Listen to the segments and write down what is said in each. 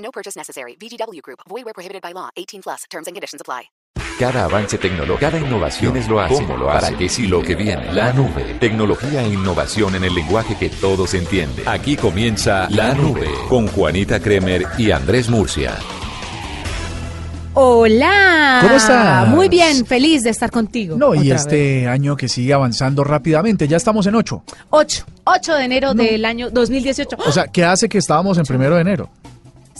No purchase necessary. VGW Group. Void where prohibited by law. 18 plus. Terms and conditions apply. Cada avance tecnológico, cada innovación es lo hace, cómo lo hace, para qué sí lo que viene. La nube, tecnología e innovación en el lenguaje que todos entienden. Aquí comienza La Nube con Juanita Kremer y Andrés Murcia. Hola. ¿Cómo estás? Muy bien, feliz de estar contigo. No, y este vez. año que sigue avanzando rápidamente, ya estamos en 8. 8, 8 de enero del año 2018. O sea, ¿qué hace que estábamos en primero de enero?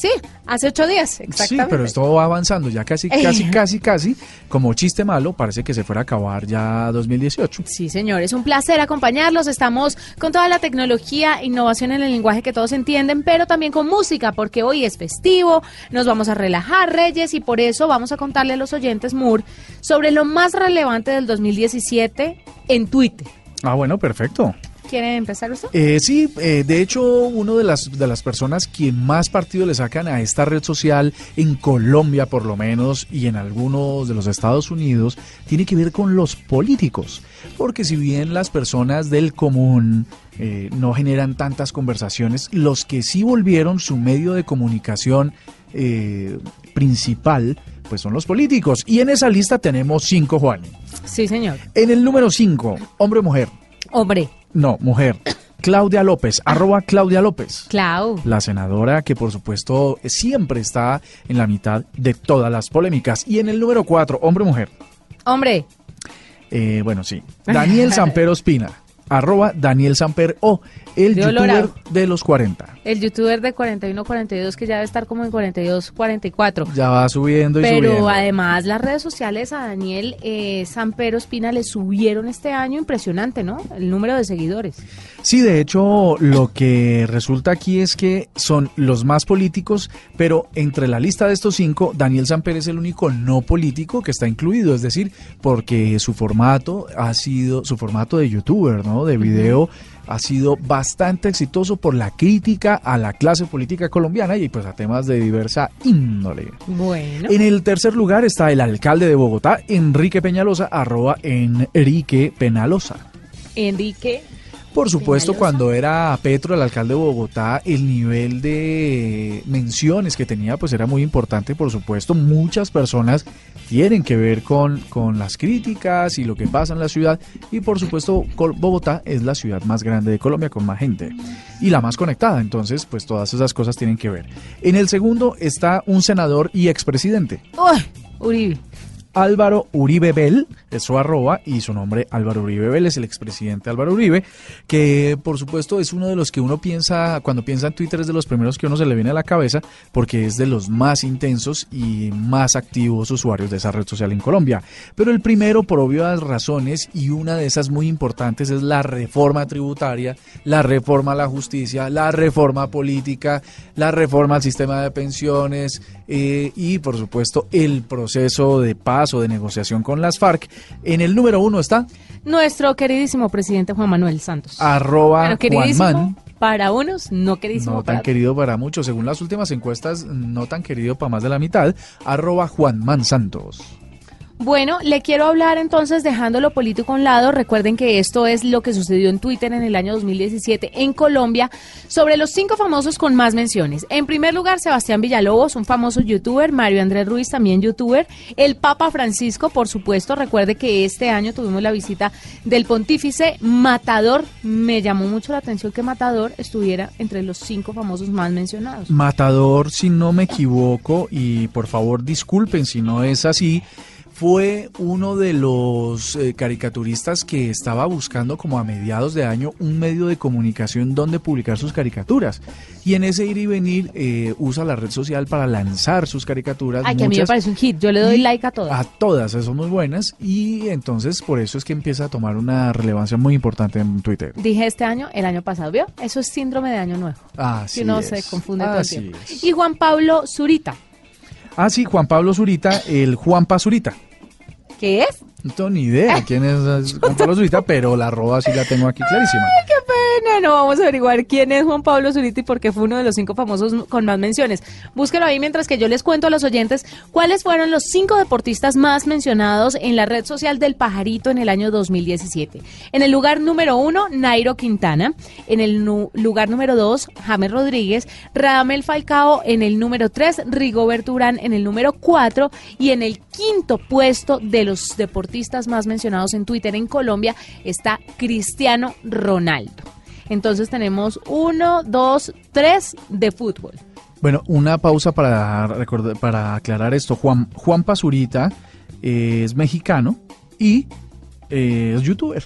Sí, hace 8 días, exactamente. Sí, pero esto va avanzando, ya casi, casi, casi, casi, como chiste malo, parece que se fuera a acabar ya 2018. Sí, señor, es un placer acompañarlos. Estamos con toda la tecnología, innovación en el lenguaje que todos entienden, pero también con música, porque hoy es festivo, nos vamos a relajar, Reyes, y por eso vamos a contarle a los oyentes, Moore, sobre lo más relevante del 2017 en Twitter. Ah, bueno, perfecto. ¿Quiere empezar usted? Eh, sí, eh, de hecho, uno de las, de las personas que más partido le sacan a esta red social, en Colombia por lo menos, y en algunos de los Estados Unidos, tiene que ver con los políticos. Porque si bien las personas del común eh, no generan tantas conversaciones, los que sí volvieron su medio de comunicación eh, principal, pues son los políticos. Y en esa lista tenemos cinco, Juan. Sí, señor. En el número cinco, hombre o mujer. Hombre, No, mujer. Claudia López, arroba Claudia López. Clau. La senadora que por supuesto siempre está en la mitad de todas las polémicas. Y en el número 4, hombre o mujer. Hombre, Eh, bueno, sí. Daniel Sampero Espina, arroba Daniel Samper o el De youtuber Olorado. de los 40. el youtuber de 41-42 que ya debe estar como en 42-44. Ya va subiendo y Pero subiendo. además las redes sociales a Daniel eh, Sampero Espina le subieron este año impresionante, ¿no? El número de seguidores. Sí, de hecho, lo que resulta aquí es que son los más políticos, pero entre la lista de estos cinco, Daniel Samper es el único no político que está incluido, es decir, porque su formato ha sido, su formato de youtuber, ¿no? De video. Ha sido bastante exitoso por la crítica a la clase política colombiana y pues a temas de diversa índole. Bueno. En el tercer lugar está el alcalde de Bogotá, Enrique Peñalosa, arroba Enrique Penalosa. Enrique. Por supuesto, cuando era Petro el alcalde de Bogotá, el nivel de menciones que tenía pues era muy importante, por supuesto. Muchas personas tienen que ver con, con las críticas y lo que pasa en la ciudad. Y por supuesto, Bogotá es la ciudad más grande de Colombia con más gente y la más conectada. Entonces, pues todas esas cosas tienen que ver. En el segundo está un senador y expresidente. Uribe. Álvaro Uribe Bell, su arroba, y su nombre Álvaro Uribe es el expresidente Álvaro Uribe, que por supuesto es uno de los que uno piensa, cuando piensa en Twitter es de los primeros que uno se le viene a la cabeza, porque es de los más intensos y más activos usuarios de esa red social en Colombia. Pero el primero, por obvias razones, y una de esas muy importantes, es la reforma tributaria, la reforma a la justicia, la reforma política, la reforma al sistema de pensiones, eh, y por supuesto el proceso de paz o de negociación con las FARC. En el número uno está Nuestro queridísimo presidente Juan Manuel Santos. arroba queridísimo Juanman. para unos, no queridísimo No para tan querido para muchos, según las últimas encuestas, no tan querido para más de la mitad, arroba Juanman Santos. Bueno, le quiero hablar entonces dejando lo político a un lado. Recuerden que esto es lo que sucedió en Twitter en el año 2017 en Colombia sobre los cinco famosos con más menciones. En primer lugar, Sebastián Villalobos, un famoso youtuber, Mario Andrés Ruiz, también youtuber, el Papa Francisco, por supuesto. Recuerde que este año tuvimos la visita del pontífice Matador. Me llamó mucho la atención que Matador estuviera entre los cinco famosos más mencionados. Matador, si no me equivoco, y por favor disculpen si no es así, fue uno de los eh, caricaturistas que estaba buscando como a mediados de año un medio de comunicación donde publicar sus caricaturas. Y en ese ir y venir eh, usa la red social para lanzar sus caricaturas. Ay, que a mí me parece un hit. Yo le doy like a todas. A todas, son muy buenas. Y entonces por eso es que empieza a tomar una relevancia muy importante en Twitter. Dije este año, el año pasado, ¿vio? Eso es síndrome de año nuevo. Así que es. se confunde todo el Así tiempo. es. Y Juan Pablo Zurita, Ah, sí, Juan Pablo Zurita, el Juan Zurita. ¿Qué es? No tengo ni idea quién es Juan Pablo Zurita, pero la arroba sí la tengo aquí clarísima. ¡Qué pena! No vamos a averiguar quién es Juan Pablo Zurita y por qué fue uno de los cinco famosos con más menciones. Búsquelo ahí mientras que yo les cuento a los oyentes cuáles fueron los cinco deportistas más mencionados en la red social del Pajarito en el año 2017. En el lugar número uno, Nairo Quintana. En el lugar número dos, James Rodríguez. Radamel Falcao en el número tres, Rigoberto Urán en el número cuatro. Y en el quinto puesto de los deportistas más mencionados en Twitter en Colombia está Cristiano Ronaldo. Entonces tenemos uno, dos, tres de fútbol. Bueno, una pausa para recordar, para aclarar esto. Juan, Juan Pazurita es mexicano y eh, es youtuber.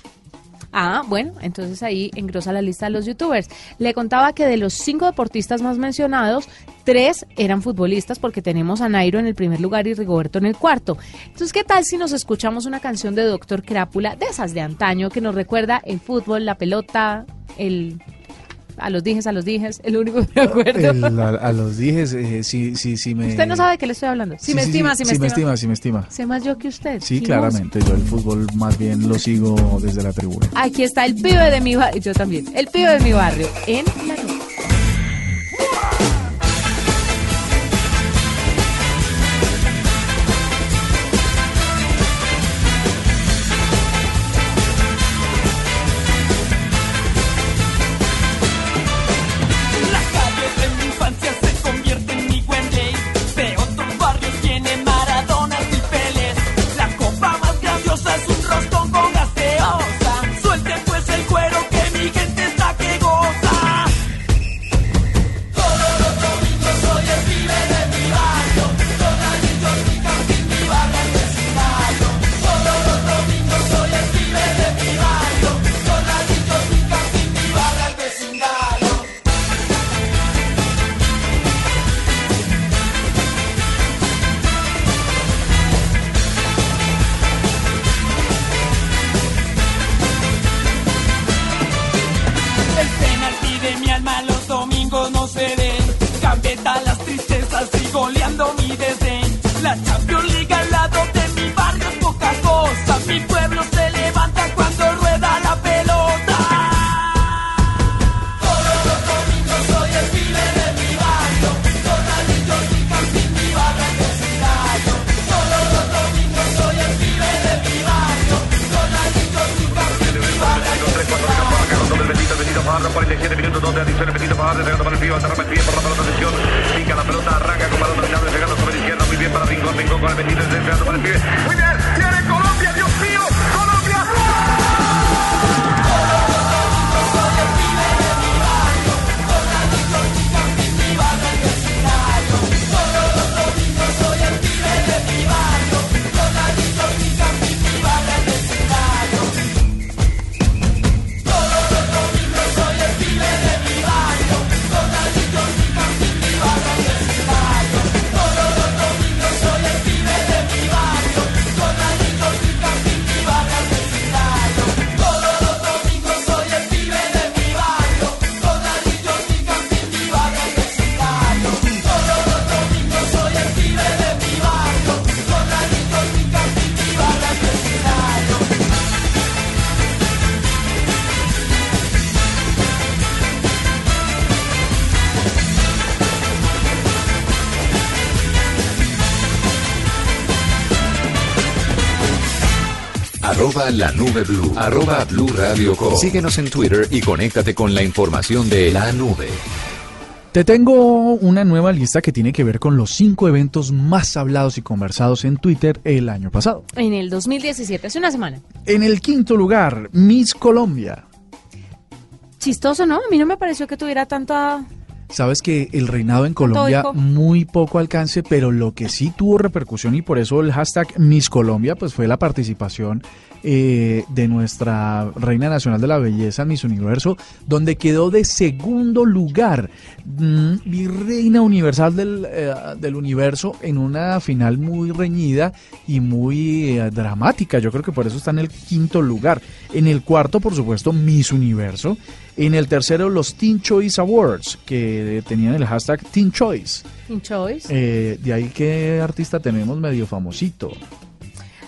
Ah, bueno, entonces ahí engrosa la lista de los youtubers. Le contaba que de los cinco deportistas más mencionados, tres eran futbolistas porque tenemos a Nairo en el primer lugar y Rigoberto en el cuarto. Entonces, ¿qué tal si nos escuchamos una canción de Doctor Crápula, de esas de antaño, que nos recuerda el fútbol, la pelota, el... A los dijes, a los dijes, el único que me acuerdo. El- a, a los dijes, eh, sí, sí, sí me... Usted no sabe de qué le estoy hablando. Si Sí, me sí, estima, sí, si me sí me estima. estima, sí me estima. Sé más yo que usted. Sí, claramente. Yo el fútbol más bien lo sigo desde la tribuna. Aquí está el pibe de mi barrio, yo también, el pibe de mi barrio, en la nube. donde Arizona Petito Fajardo llegando para el pie, atarrapa el por la pelota, atención, pica la pelota, arranca con balón dominado, llegando sobre la izquierda, muy bien para Rincón, Rincón con el Petito, llegando para el pie, muy bien. Arroba la nube blue. Arroba blue radio com. Síguenos en Twitter y conéctate con la información de la nube. Te tengo una nueva lista que tiene que ver con los cinco eventos más hablados y conversados en Twitter el año pasado. En el 2017, hace una semana. En el quinto lugar, Miss Colombia. Chistoso, ¿no? A mí no me pareció que tuviera tanta... Sabes que el reinado en Colombia muy poco alcance, pero lo que sí tuvo repercusión y por eso el hashtag Miss Colombia pues fue la participación eh, de nuestra reina nacional de la belleza Miss Universo, donde quedó de segundo lugar, mm, virreina universal del, eh, del universo en una final muy reñida y muy eh, dramática. Yo creo que por eso está en el quinto lugar. En el cuarto, por supuesto, Miss Universo. En el tercero, los Teen Choice Awards, que tenían el hashtag Teen Choice. In Choice. Eh, de ahí que artista tenemos medio famosito.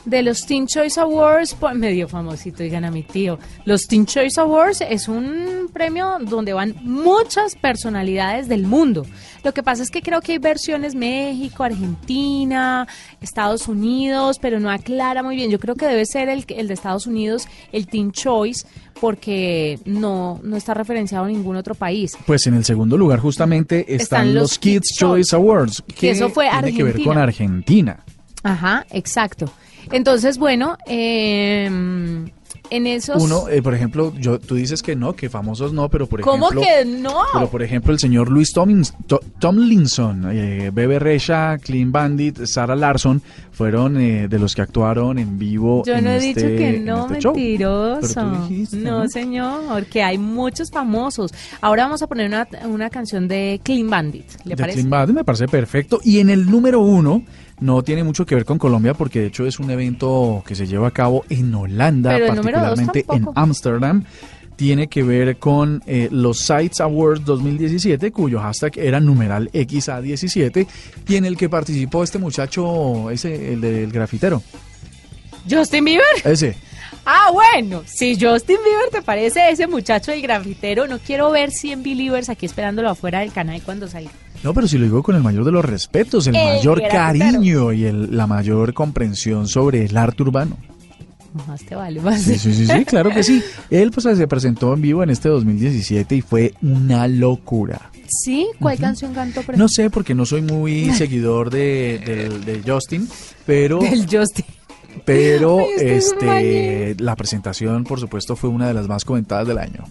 De los Teen Choice Awards, pues, medio famosito, digan a mi tío. Los Teen Choice Awards es un premio donde van muchas personalidades del mundo. Lo que pasa es que creo que hay versiones México, Argentina, Estados Unidos, pero no aclara muy bien. Yo creo que debe ser el, el de Estados Unidos, el Teen Choice, porque no, no está referenciado en ningún otro país. Pues en el segundo lugar justamente están, Están los, los Kids Kids Choice Awards, Que eso fue tiene que ver Argentina. con Argentina. Ajá, exacto. Entonces, bueno, eh, en esos... Uno, eh, por ejemplo, yo, tú dices que no, que famosos no, pero por ¿Cómo ejemplo... que no? Pero por ejemplo, el señor Luis Tomlins- To- Tomlinson, eh, Bebe Rexha, Clean Bandit, Sarah Larson, fueron eh, de los que actuaron en vivo. Yo en no he este- dicho que no, este mentiroso. Dijiste, no, ¿no? señor, que hay muchos famosos. Ahora vamos a poner una, una canción de Clean Bandit, ¿le de parece? Clean Bandit me parece perfecto. Y en el número uno, no tiene mucho que ver con Colombia, porque de hecho es un evento que se lleva a cabo en Holanda, particularmente en. Ámsterdam. Tiene que ver con eh, los Sites Awards 2017, cuyo hashtag era numeral XA17, y en el que participó este muchacho, ese, el del grafitero. ¿Justin Bieber? Ese. Ah, bueno, si Justin Bieber te parece ese muchacho del grafitero, no quiero ver 100 Believers aquí esperándolo afuera del canal cuando salga. No, pero si lo digo con el mayor de los respetos, el, El mayor cariño y el- la mayor comprensión sobre el arte urbano. Más te vale, más. Sí, sí, sí, sí, claro que sí. Él pues se presentó en vivo en este 2017 y fue una locura. ¿Sí? ¿Cuál canción cantó? por No sé porque no soy muy seguidor de, Justin, pero? Del Justin. pero Ay, este este la presentación por supuesto fue una de las más comentadas del año.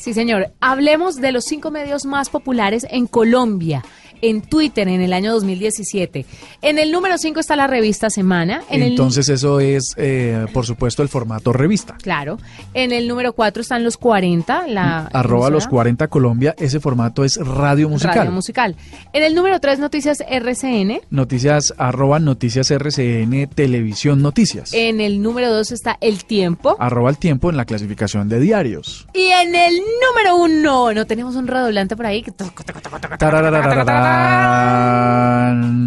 Sí, señor. Hablemos de los cinco medios más populares en Colombia, en Twitter en el año 2017. En el número 5 está la revista Semana. En el- Entonces eso es eh, por supuesto el formato revista. Claro. En el número 4 están los 40, la Arroba los emisora 40 Colombia, ese formato es radio musical. Radio musical. En el número 3, Noticias RCN. Noticias, arroba noticias RCN, televisión noticias. En el número 2 está El Tiempo. Arroba el tiempo en la clasificación de diarios. Y en el número 1, no tenemos un redoblante por ahí.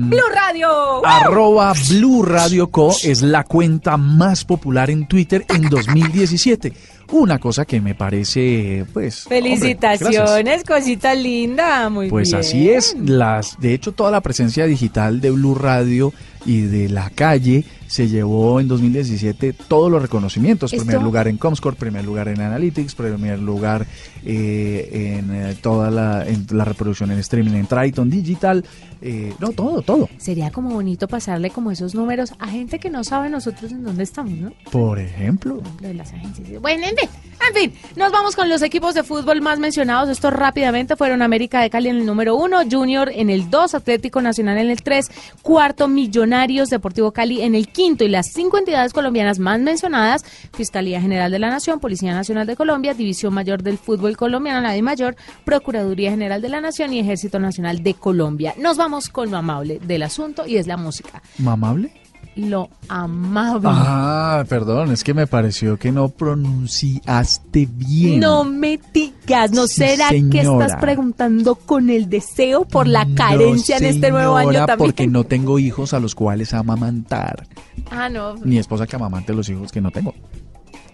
Blue Radio. Arroba Blue Radio Co es la cuenta más popular en Twitter en 2017. Una cosa que me parece, pues. hombre. Felicitaciones, cosita linda. Muy Pues bien. así es, las, de hecho toda la presencia digital de Blue Radio y de la calle se llevó en 2017 todos los reconocimientos. Esto- Primer lugar en Comscore, primer lugar en Analytics, primer lugar eh, en eh, toda la, en la reproducción en streaming en Triton Digital, eh, no, todo, todo. Sería como bonito pasarle como esos números a gente que no sabe nosotros en dónde estamos, ¿no? Por ejemplo. Por ejemplo, de las agencias. Bueno, en fin, en fin, nos vamos con los equipos de fútbol más mencionados. Estos rápidamente fueron América de Cali en el número uno, Junior en el 2, Atlético Nacional en el 3, cuarto Millonarios Deportivo Cali en el quinto y las cinco entidades colombianas más mencionadas, Fiscalía General de la Nación, Policía Nacional de Colombia, División Mayor del Fútbol Colombiano, la de Mayor, Procuraduría General de la Nación y Ejército Nacional de Colombia. Nos vamos con lo amable del asunto y es la música. ¿Mamable? Lo amable. Ah, perdón, es que me pareció que no pronunciaste bien. No me digas, ¿no Sí, será que estás preguntando con el deseo por la No, carencia en este nuevo año también? porque no tengo hijos a los cuales amamantar. Ah, no, Ni esposa que amamante los hijos que no tengo.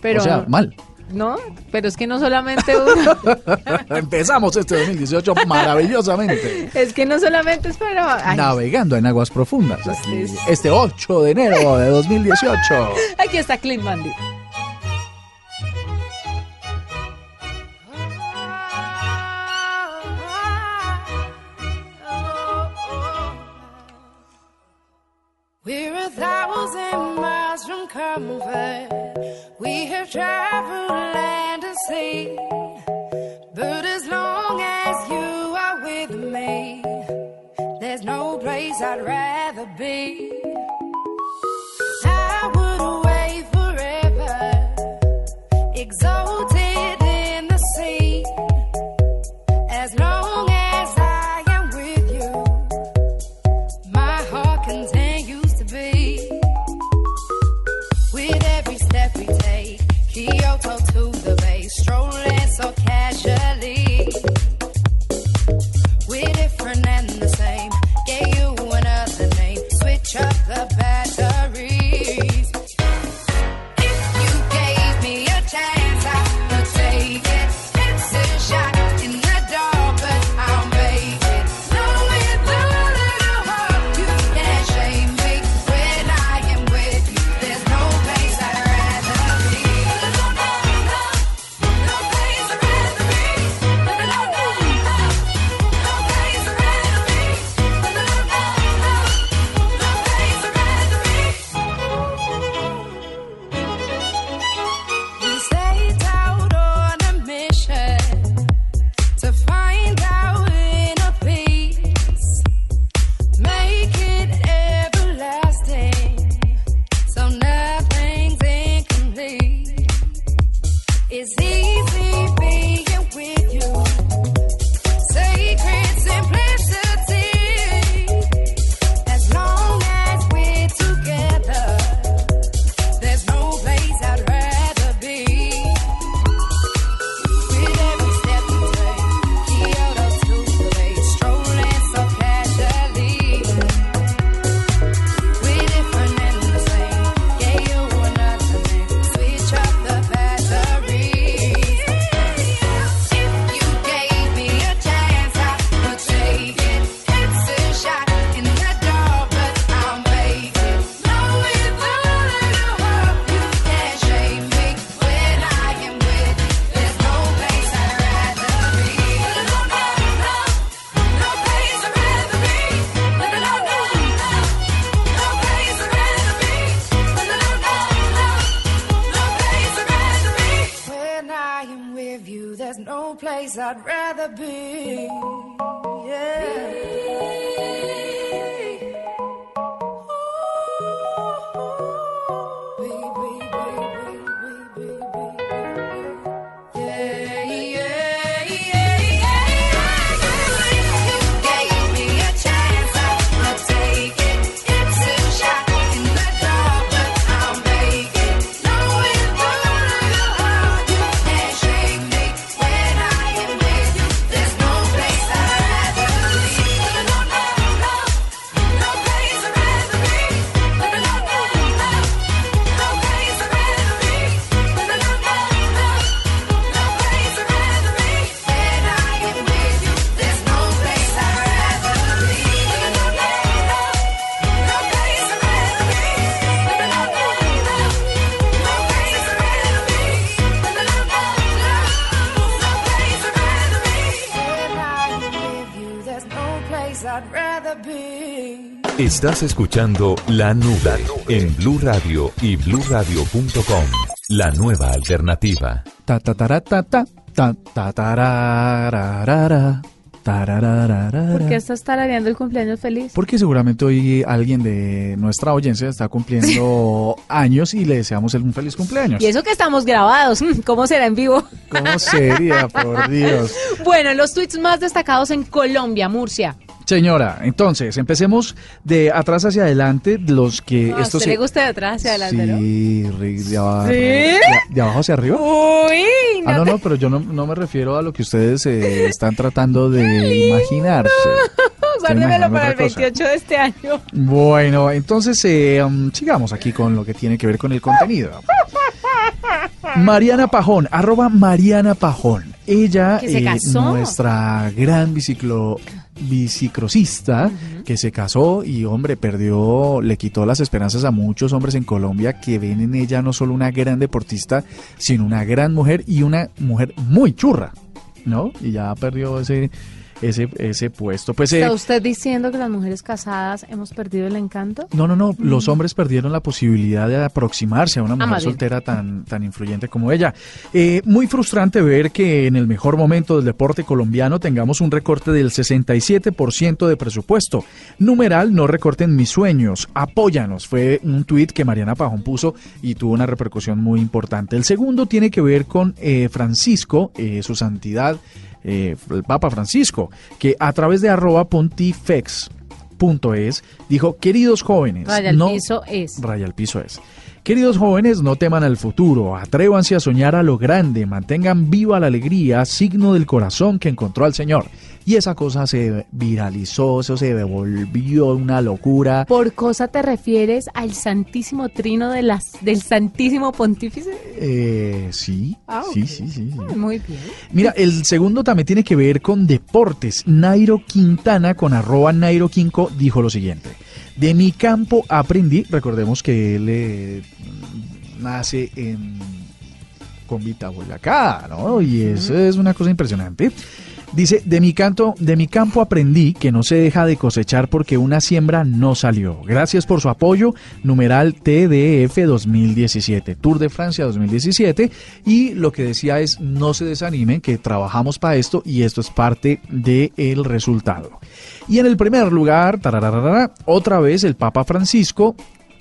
pero o sea, mal. No, pero es que no solamente uno, Empezamos este 2018 maravillosamente. es que no solamente es para ay, Navegando en aguas profundas. aquí, este 8 de enero de 2018. aquí está Clean Bandit. I'd rather be. Estás escuchando La Nube en Blue Radio y BlueRadio.com. La nueva alternativa. Ta ta ta ta ta ta tarararara, tarararara. ¿Por qué estás tarareando el cumpleaños feliz? Porque seguramente hoy alguien de nuestra audiencia está cumpliendo años y le deseamos un feliz cumpleaños. Y eso que estamos grabados, ¿cómo será en vivo? ¿Cómo sería, por Dios? Bueno, los tweets más destacados en Colombia, Murcia. Señora, entonces, empecemos de atrás hacia adelante, los que... ¿A estos usted le gusta de atrás hacia adelante, no? Sí, Rick, de abajo, ¿Sí? de, de abajo hacia arriba. Uy, Ah, no, te- no, pero yo no, no me refiero a lo que ustedes eh, están tratando de imaginarse. Guárdemelo para el otra cosa. 28 de este año. Bueno, entonces eh, um, sigamos aquí con lo que tiene que ver con el contenido. Mariana Pajón, arroba Mariana Pajón. Ella, Que se eh, casó. nuestra gran biciclo, bicicrosista, que se casó y, hombre, perdió, le quitó las esperanzas a muchos hombres en Colombia que ven en ella no solo una gran deportista, sino una gran mujer y una mujer muy churra, ¿no? Y ya perdió ese, ese, ese puesto. Pues eh, ¿Está usted diciendo que las mujeres casadas hemos perdido el encanto? No, no, no. Los hombres perdieron la posibilidad de aproximarse a una mujer más bien. soltera tan, tan influyente como ella. Eh, muy frustrante ver que en el mejor momento del deporte colombiano tengamos un recorte del 67% de presupuesto. Numeral, no recorten mis sueños. Apóyanos. Fue un tuit que Mariana Pajón puso y tuvo una repercusión muy importante. El segundo tiene que ver con eh, Francisco, eh, su santidad, eh, el Papa Francisco, que a través de arroba pontifex punto es, dijo, queridos jóvenes, Raya al no, piso es. Raya al piso es. Queridos jóvenes, no teman al futuro, atrévanse a soñar a lo grande, mantengan viva la alegría, signo del corazón que encontró al Señor. Y esa cosa se viralizó, eso se volvió una locura. ¿Por cosa te refieres al santísimo trino de las, del santísimo pontífice? Eh, sí, Ah, sí, sí, sí, sí. Muy bien. Mira, el segundo también tiene que ver con deportes. Nairo Quintana con arroba Nairo Quinco dijo lo siguiente. De mi campo aprendí, recordemos que él eh, nace en Convita, Boyacá, ¿no? Y eso es una cosa impresionante. Dice, de mi, canto, de mi campo aprendí que no se deja de cosechar porque una siembra no salió. Gracias por su apoyo. Numeral TDF 2017, Tour de Francia 2017. Y lo que decía es, no se desanimen, que trabajamos para esto y esto es parte del resultado. Y en el primer lugar, otra vez el Papa Francisco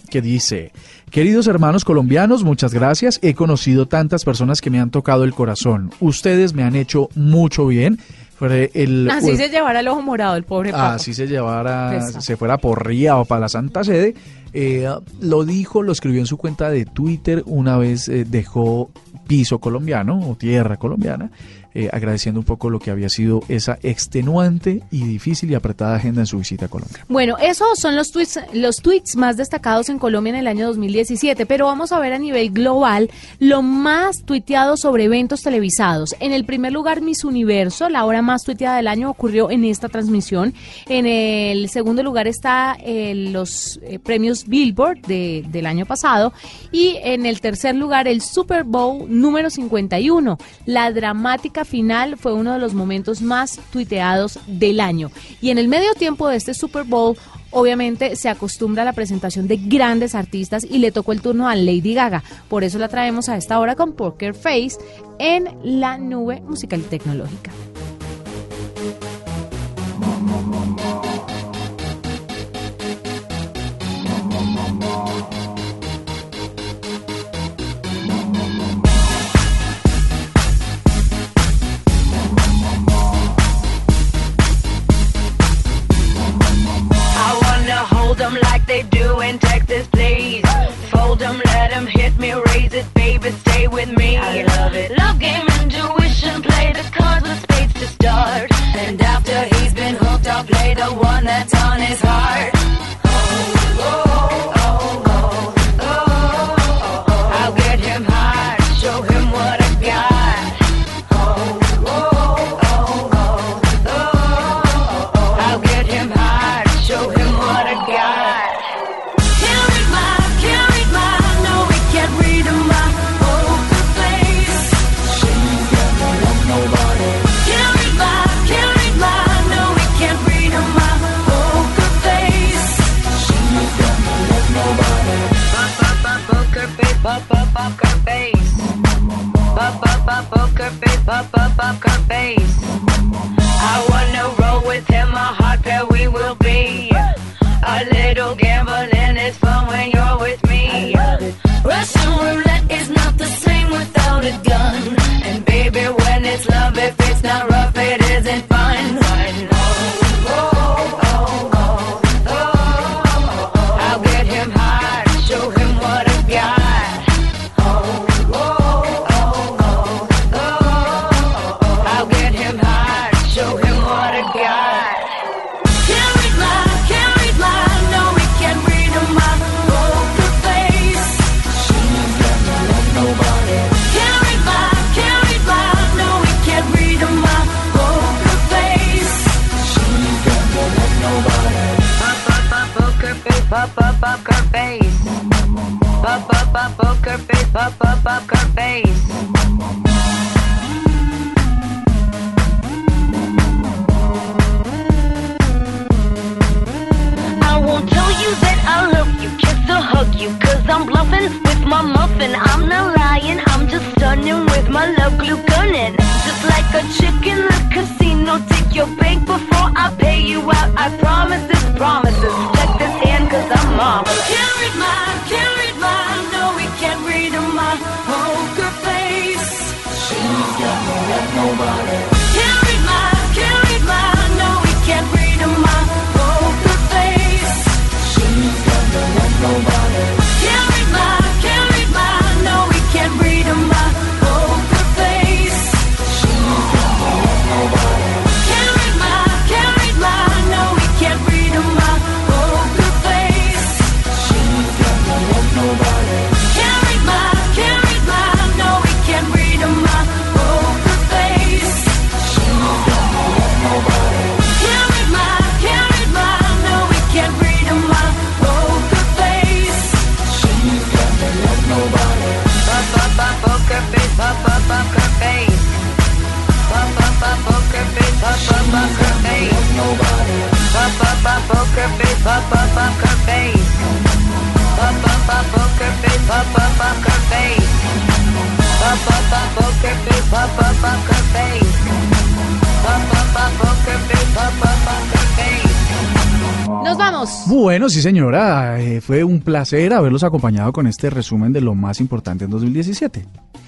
que dice, queridos hermanos colombianos, muchas gracias, he conocido tantas personas que me han tocado el corazón, ustedes me han hecho mucho bien. El, Así se llevará el ojo morado, el pobre papa. así se llevara, Pesa. se fuera por Ría o para la Santa Sede. Eh, lo dijo, lo escribió en su cuenta de Twitter una vez eh, dejó piso colombiano o tierra colombiana, eh, agradeciendo un poco lo que había sido esa extenuante y difícil y apretada agenda en su visita a Colombia. Bueno, esos son los tweets, los tweets más destacados en Colombia en el año 2017, pero vamos a ver a nivel global lo más tuiteado sobre eventos televisados. En el primer lugar, Miss Universo, la hora más tuiteada del año ocurrió en esta transmisión. En el segundo lugar está eh, los eh, premios Billboard de- del año pasado y en el tercer lugar el Super Bowl número 51. La dramática final fue uno de los momentos más tuiteados del año. Y en el medio tiempo de este Super Bowl, obviamente se acostumbra a la presentación de grandes artistas y le tocó el turno a Lady Gaga. Por eso la traemos a esta hora con Poker Face en la nube musical y tecnológica. With me. I love it. Love game, intuition, play the cards with spades to start. And after he's been hooked, I'll play the one that's on his heart. Pop, pop, poker face. face, up up her face. Pop up up poker face, pop up up her face. I won't tell you that I love you, kiss or hug you, I'm bluffing with my muffin. I'm not lying, I'm just stunning with my love glue gunning. Just like a chicken, the casino take your bank before I pay you out. I promise this promises. Check this hand, cause I'm marvelous. Can't read my, can't read my, no, we can't read my poker face. She's got no love, nobody. Can't read my, can't read my, no, we can't read my poker face. She's got no love, nobody. Bueno, sí señora, eh, fue un placer haberlos acompañado con este resumen de lo más importante en 2017.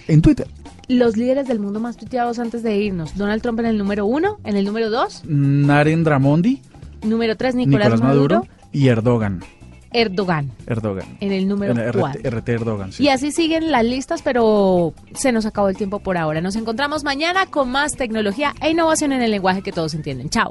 En Twitter, Los líderes del mundo más tuiteados antes de irnos. Donald Trump en el número uno, en el número dos, Narendra Mondi, número tres, Nicolás, Nicolás Maduro, y Erdogan. Erdogan Erdogan. en el número En RT, Erdogan, sí. Y así siguen las listas, pero se nos acabó el tiempo por ahora. Nos encontramos mañana con más tecnología e innovación en el lenguaje que todos entienden. Chao.